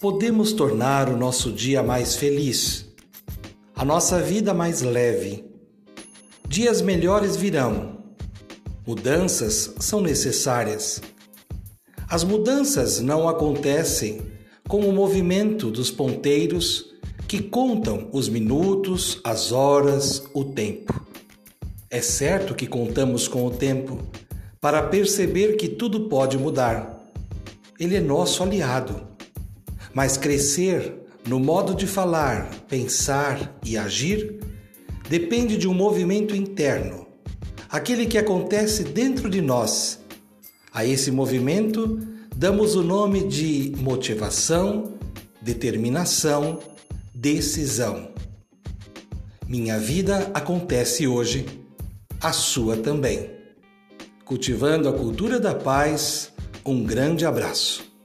podemos tornar o nosso dia mais feliz, a nossa vida mais leve. Dias melhores virão. Mudanças são necessárias. As mudanças não acontecem com o movimento dos ponteiros que contam os minutos, as horas, o tempo. É certo que contamos com o tempo para perceber que tudo pode mudar. Ele é nosso aliado. Mas crescer no modo de falar, pensar e agir depende de um movimento interno, aquele que acontece dentro de nós. A esse movimento damos o nome de motivação, determinação, decisão. Minha vida acontece hoje, a sua também. Cultivando a cultura da paz, um grande abraço.